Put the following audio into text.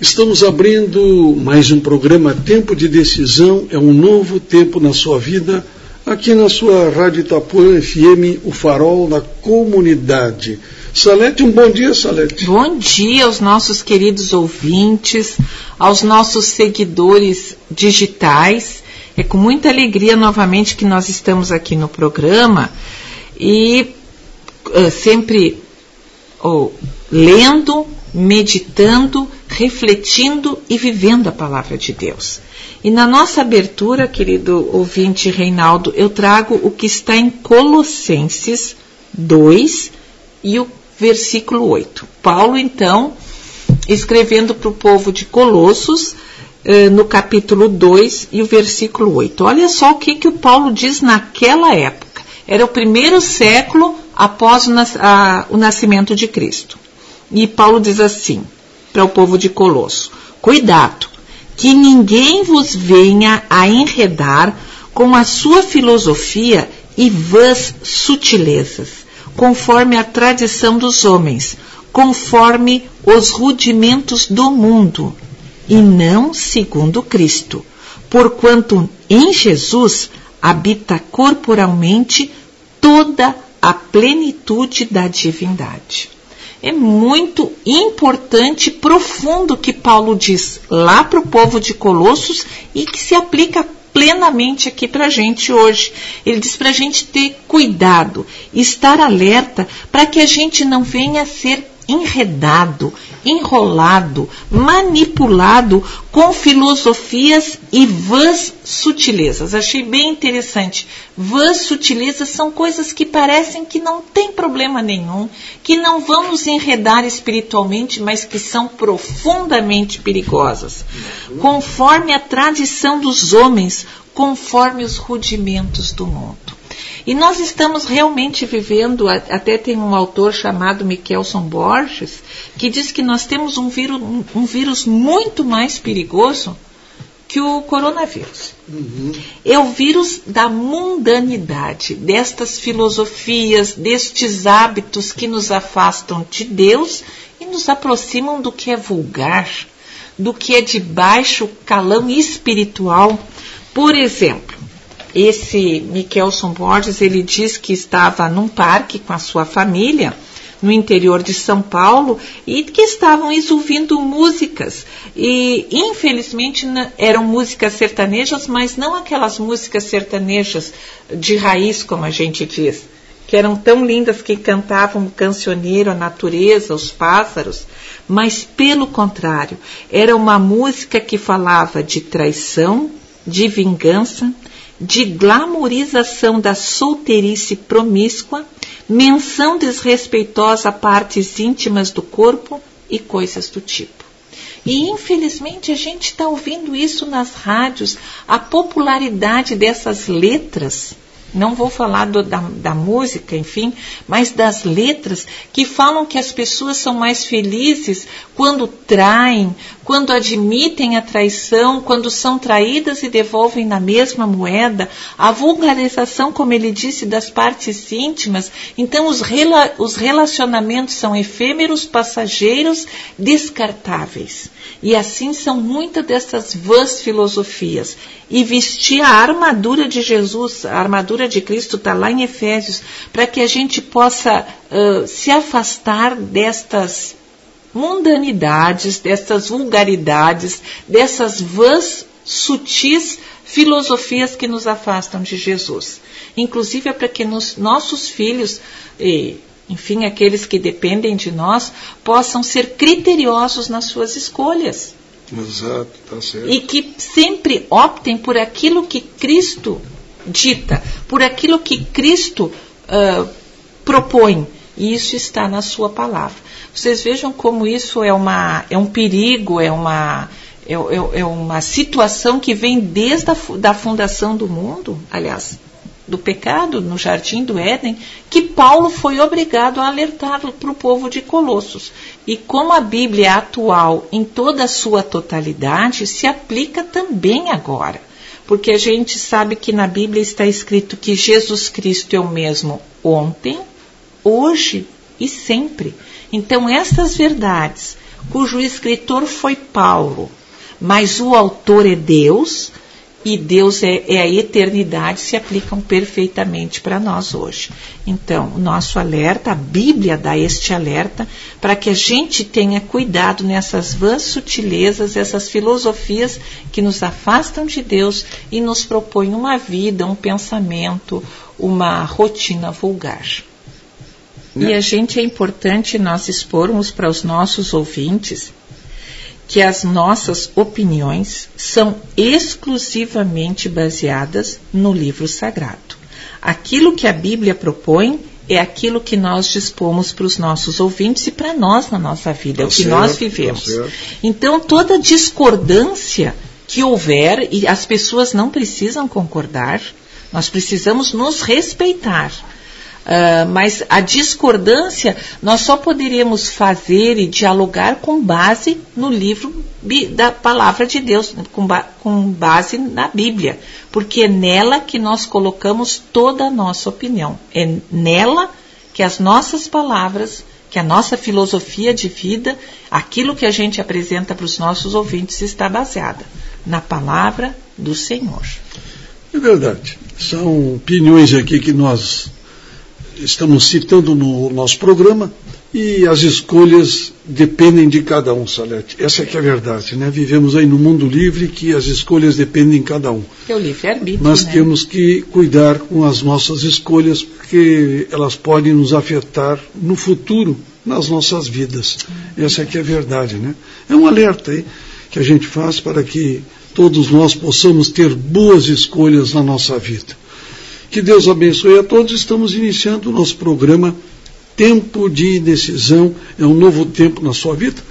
Estamos abrindo mais um programa Tempo de Decisão, é um novo tempo na sua vida, aqui na sua Rádio Itapuã FM, o farol da comunidade. Salete, um bom dia, Salete. Bom dia aos nossos queridos ouvintes, aos nossos seguidores digitais. É com muita alegria novamente que nós estamos aqui no programa e uh, sempre oh, lendo, meditando, refletindo e vivendo a palavra de Deus. E na nossa abertura, querido ouvinte Reinaldo, eu trago o que está em Colossenses 2 e o versículo 8. Paulo, então, escrevendo para o povo de Colossos, eh, no capítulo 2 e o versículo 8. Olha só o que, que o Paulo diz naquela época. Era o primeiro século após o, nascimento de Cristo. E Paulo diz assim para o povo de Colosso: Cuidado, que ninguém vos venha a enredar com a sua filosofia e vãs sutilezas, conforme a tradição dos homens, conforme os rudimentos do mundo, e não segundo Cristo, porquanto em Jesus habita corporalmente toda a plenitude da divindade é muito importante, profundo que Paulo diz lá para o povo de Colossos e que se aplica plenamente aqui para a gente hoje. Ele diz para a gente ter cuidado, estar alerta para que a gente não venha ser enredado, enrolado, manipulado com filosofias e vãs sutilezas. Achei bem interessante. Vãs sutilezas são coisas que parecem que não tem problema nenhum, que não vão nos enredar espiritualmente, mas que são profundamente perigosas. Conforme a tradição dos homens, conforme os rudimentos do mundo. E nós estamos realmente vivendo, até tem um autor chamado Michelson Borges, que diz que nós temos um vírus, um vírus muito mais perigoso que o coronavírus. Uhum. É o vírus da mundanidade, destas filosofias, destes hábitos que nos afastam de Deus e nos aproximam do que é vulgar, do que é de baixo calão espiritual. Por exemplo, esse Michelson Borges, ele diz que estava num parque com a sua família, no interior de São Paulo, e que estavam ouvindo músicas. E, infelizmente, eram músicas sertanejas, mas não aquelas músicas sertanejas de raiz, como a gente diz, que eram tão lindas que cantavam o cancioneiro, a natureza, os pássaros, mas, pelo contrário, era uma música que falava de traição, de vingança, de glamorização da solteirice promíscua, menção desrespeitosa a partes íntimas do corpo e coisas do tipo. E infelizmente a gente está ouvindo isso nas rádios, a popularidade dessas letras não vou falar do, da, da, música, enfim, mas das letras que falam que as pessoas são mais felizes quando traem, quando admitem a traição, quando são traídas e devolvem na mesma moeda, a vulgarização, como ele disse, das partes íntimas. Então, os, rela, os relacionamentos são efêmeros, passageiros, descartáveis. E assim são muitas dessas vãs filosofias. E vestir a armadura de Jesus, a armadura de Cristo está lá em Efésios, para que a gente possa uh, se afastar destas mundanidades, dessas vulgaridades, dessas vãs sutis filosofias que nos afastam de Jesus. Inclusive é para que nos, nossos filhos, e enfim, aqueles que dependem de nós, possam ser criteriosos nas suas escolhas. Exato, tá certo. E que sempre optem por aquilo que Cristo dita, por aquilo que Cristo uh, propõe. E isso está na sua palavra. Vocês vejam como isso é, uma, é um perigo, é uma, é, é, é uma situação que vem desde a da fundação do mundo, aliás, do pecado no jardim do Éden, que Paulo foi obrigado a alertar para o povo de Colossos. E como a Bíblia é atual em toda a sua totalidade, se aplica também agora. Porque a gente sabe que na Bíblia está escrito que Jesus Cristo é o mesmo ontem, hoje e sempre. Então, essas verdades, cujo escritor foi Paulo, mas o autor é Deus e Deus é, é, a eternidade se aplicam perfeitamente para nós hoje. Então, o nosso alerta, a Bíblia dá este alerta para que a gente tenha cuidado nessas vãs sutilezas, essas filosofias que nos afastam de Deus e nos propõem uma vida, um pensamento, uma rotina vulgar. E a gente é importante nós expormos para os nossos ouvintes que as nossas opiniões são exclusivamente baseadas no livro sagrado. Aquilo que a Bíblia propõe é aquilo que nós dispomos para os nossos ouvintes e para nós na nossa vida, tá é o que certo, nós tá vivemos. Tá então, toda discordância que houver, e as pessoas não precisam concordar, nós precisamos nos respeitar. Uh, mas a discordância nós só poderíamos fazer e dialogar com base no livro da palavra de Deus, com, ba com base na Bíblia, porque é nela que nós colocamos toda a nossa opinião. É nela que as nossas palavras, que a nossa filosofia de vida, aquilo que a gente apresenta para os nossos ouvintes está baseada na palavra do Senhor. É verdade. São opiniões aqui que nós estamos citando no nosso programa e as escolhas dependem de cada um, Salete. Essa é que é a verdade, né? Vivemos aí no mundo livre que as escolhas dependem de cada um. É o livre-arbítrio, Mas né? temos que cuidar com as nossas escolhas porque elas podem nos afetar no futuro, nas nossas vidas. Essa é que é a verdade, né? É um alerta aí que a gente faz para que todos nós possamos ter boas escolhas na nossa vida. Que Deus abençoe a todos. Estamos iniciando o nosso programa Tempo de Decisão. É um novo tempo na sua vida.